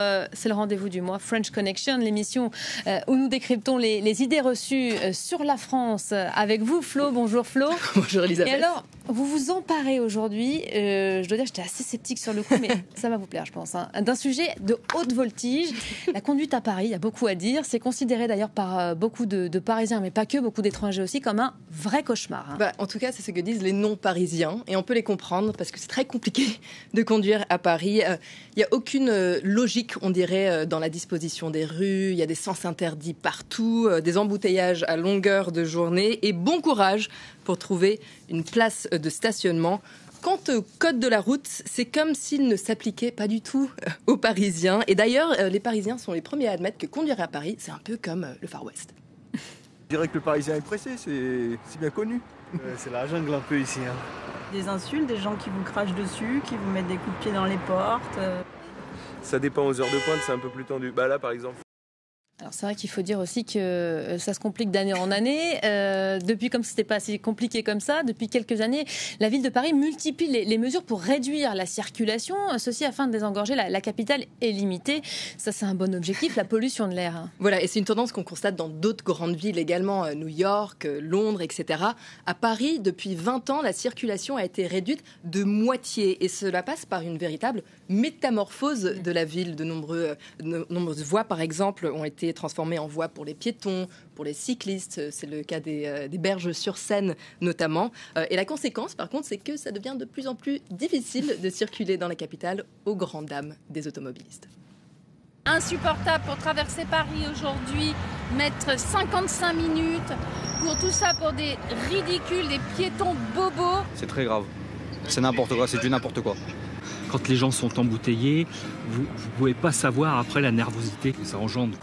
Euh, c'est le rendez-vous du mois, French Connection, l'émission euh, où nous décryptons les, idées reçues euh, sur la France avec vous, Flo. Bonjour Flo. Bonjour Elisabeth. Et alors, vous vous emparez aujourd'hui, je dois dire que j'étais assez sceptique sur le coup, mais ça va vous plaire, je pense, hein, d'un sujet de haute voltige. La conduite à Paris, il y a beaucoup à dire. C'est considéré d'ailleurs par beaucoup de, Parisiens, mais pas que, beaucoup d'étrangers aussi, comme un vrai cauchemar. Hein. Bah, en tout cas, c'est ce que disent les non-parisiens, et on peut les comprendre parce que c'est très compliqué de conduire à Paris. Il n'y a aucune logique on dirait, euh, dans la disposition des rues. Il y a des sens interdits partout, euh, des embouteillages à longueur de journée. Et bon courage pour trouver une place de stationnement. Quant au code de la route, c'est comme s'il ne s'appliquait pas du tout euh, aux Parisiens. Et d'ailleurs, les Parisiens sont les premiers à admettre que conduire à Paris, c'est un peu comme le Far West. Je dirais que le Parisien est pressé, c'est bien connu. c'est la jungle un peu ici. Hein. Des insultes, des gens qui vous crachent dessus, qui vous mettent des coups de pied dans les portes. Ça dépend aux heures de pointe, c'est un peu plus tendu. Bah là, par exemple, alors c'est vrai qu'il faut dire aussi que euh, ça se complique d'année en année. Euh, depuis comme c'était pas assez compliqué comme ça, depuis quelques années, la ville de Paris multiplie les, mesures pour réduire la circulation, ceci afin de désengorger la, capitale est limitée. Ça c'est un bon objectif, la pollution de l'air. Voilà, et c'est une tendance qu'on constate dans d'autres grandes villes également, euh, New York, Londres, etc. À Paris, depuis 20 ans, la circulation a été réduite de moitié, et cela passe par une véritable métamorphose de la ville. De nombreuses voies, par exemple, ont été transformé en voie pour les piétons, pour les cyclistes. C'est le cas des, euh, berges sur Seine notamment. Euh, et la conséquence, par contre, c'est que ça devient de plus en plus difficile de circuler dans la capitale aux grandes dames des automobilistes insupportable pour traverser Paris aujourd'hui, mettre 55 minutes pour tout ça, pour des ridicules, des piétons bobos. C'est très grave. C'est n'importe quoi, c'est du n'importe quoi. Quand les gens sont embouteillés, vous ne pouvez pas savoir après la nervosité que ça engendre.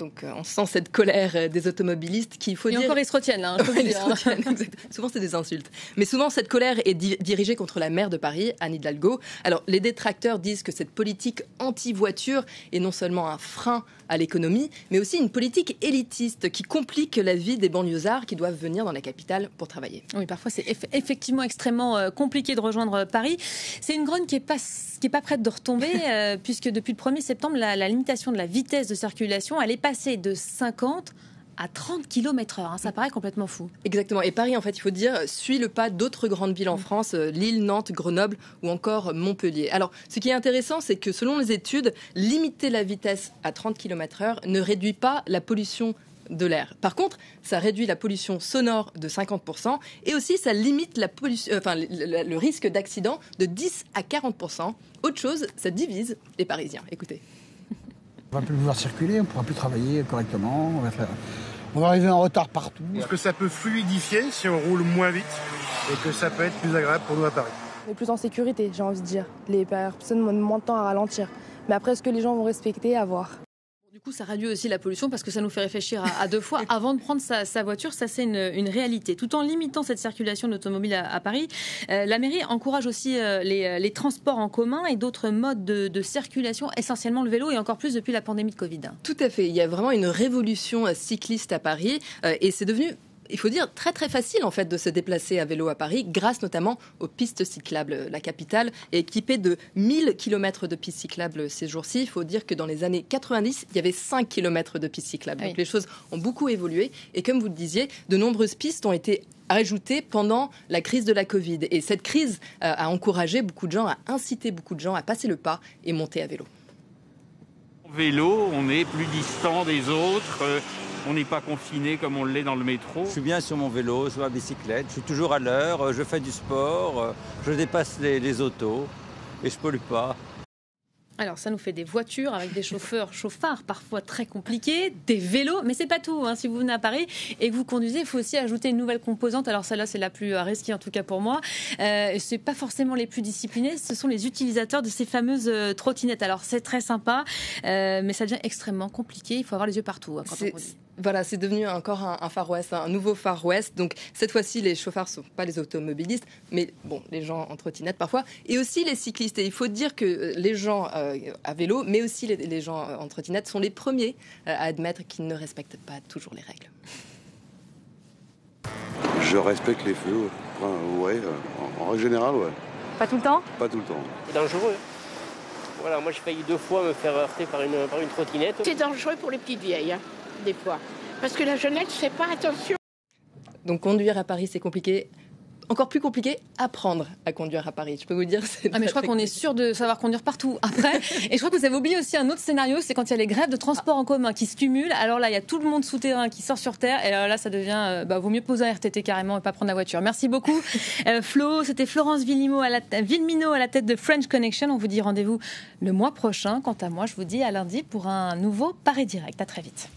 Donc euh, on sent cette colère euh, des automobilistes qui, il faut Et dire... encore ils se retiennent, hein, souvent c'est des insultes. Mais souvent cette colère est dirigée contre la maire de Paris, Anne Hidalgo. Alors les détracteurs disent que cette politique anti-voiture est non seulement un frein à l'économie, mais aussi une politique élitiste qui complique la vie des banlieusards qui doivent venir dans la capitale pour travailler. Oui, parfois c'est effectivement extrêmement euh, compliqué de rejoindre Paris. C'est une grogne qui n'est pas, qui est pas prête de retomber, puisque depuis le 1er septembre, la, la limitation de la vitesse de circulation, elle est pas passer de 50 à 30 km heure. Hein. ça paraît complètement fou. Exactement. Et Paris, en fait, il faut dire, suit le pas d'autres grandes villes en mm. France, euh, Lille, Nantes, Grenoble ou encore Montpellier. Alors, ce qui est intéressant, c'est que selon les études, limiter la vitesse à 30 km heure ne réduit pas la pollution de l'air. Par contre, ça réduit la pollution sonore de 50% et aussi ça limite la pollution, enfin, le risque d'accident de 10 à 40%. Autre chose, ça divise les Parisiens. Écoutez. On va plus pouvoir circuler, on ne pourra plus travailler correctement. On va, arriver en retard partout. Est-ce que ça peut fluidifier si on roule moins vite et que ça peut être plus agréable pour nous à Paris? Mais plus en sécurité, j'ai envie de dire. Les personnes ont moins de temps à ralentir. Mais après, est-ce que les gens vont respecter À voir. Du coup, ça réduit aussi la pollution parce que ça nous fait réfléchir à, deux fois avant de prendre sa, voiture. Ça, c'est une, réalité. Tout en limitant cette circulation d'automobiles à, Paris, euh, la mairie encourage aussi euh, les, transports en commun et d'autres modes de, circulation, essentiellement le vélo et encore plus depuis la pandémie de Covid. Tout à fait. Il y a vraiment une révolution euh, cycliste à Paris et c'est devenu il faut dire, très très facile en fait de se déplacer à vélo à Paris, grâce notamment aux pistes cyclables. La capitale est équipée de 1000 km de pistes cyclables ces jours-ci. Il faut dire que dans les années 90, il y avait 5 km de pistes cyclables. Donc les choses ont beaucoup évolué. Et comme vous le disiez, de nombreuses pistes ont été ajoutées pendant la crise de la Covid. Et cette crise euh, a encouragé beaucoup de gens, a incité beaucoup de gens à passer le pas et monter à vélo. Vélo, on est plus distant des autres. Euh, on n'est pas confiné comme on l'est dans le métro. Je suis bien sur mon vélo, sur ma bicyclette, je suis toujours à l'heure, euh, je fais du sport, euh, je dépasse les, autos et je pollue pas. Alors ça nous fait des voitures avec des chauffeurs chauffards parfois très compliqués, des vélos, mais c'est pas tout. Hein. Si vous venez à Paris et que vous conduisez, il faut aussi ajouter une nouvelle composante. Alors celle-là c'est la plus euh, risquée en tout cas pour moi. Euh, c'est pas forcément les plus disciplinés, ce sont les utilisateurs de ces fameuses euh, trottinettes. Alors c'est très sympa, euh, mais ça devient extrêmement compliqué. Il faut avoir les yeux partout hein, quand on conduit. Voilà, c'est devenu encore un, Far West, un nouveau Far West. Donc cette fois-ci, les chauffards ne sont pas les automobilistes, mais bon, les gens en trottinette parfois, et aussi les cyclistes. Et il faut dire que les gens euh, à vélo, mais aussi les, gens en trottinette, sont les premiers euh, à admettre qu'ils ne respectent pas toujours les règles. Je respecte les feux, ouais, en, règle générale, ouais. Pas tout le temps? Pas tout le temps. C'est dangereux. Voilà, moi j'ai failli deux fois me faire heurter par une, par une trottinette. C'est dangereux pour les petites vieilles, hein, des fois. Parce que la jeunesse ne fait pas attention. Donc conduire à Paris, c'est compliqué. Encore plus compliqué, apprendre à conduire à Paris. Je peux vous dire, Ah, mais je crois qu'on est sûr de savoir conduire partout après. Et je crois que vous avez oublié aussi un autre scénario, c'est quand il y a les grèves de transport en commun qui se cumulent. Alors là, il y a tout le monde souterrain qui sort sur terre. Et alors là, ça devient, euh, bah, vaut mieux poser un RTT carrément et pas prendre la voiture. Merci beaucoup, Euh, Flo. C'était Florence Villemino à, la, Villemino à la tête de French Connection. On vous dit rendez-vous le mois prochain. Quant à moi, je vous dis à lundi pour un nouveau Paris Direct. À très vite.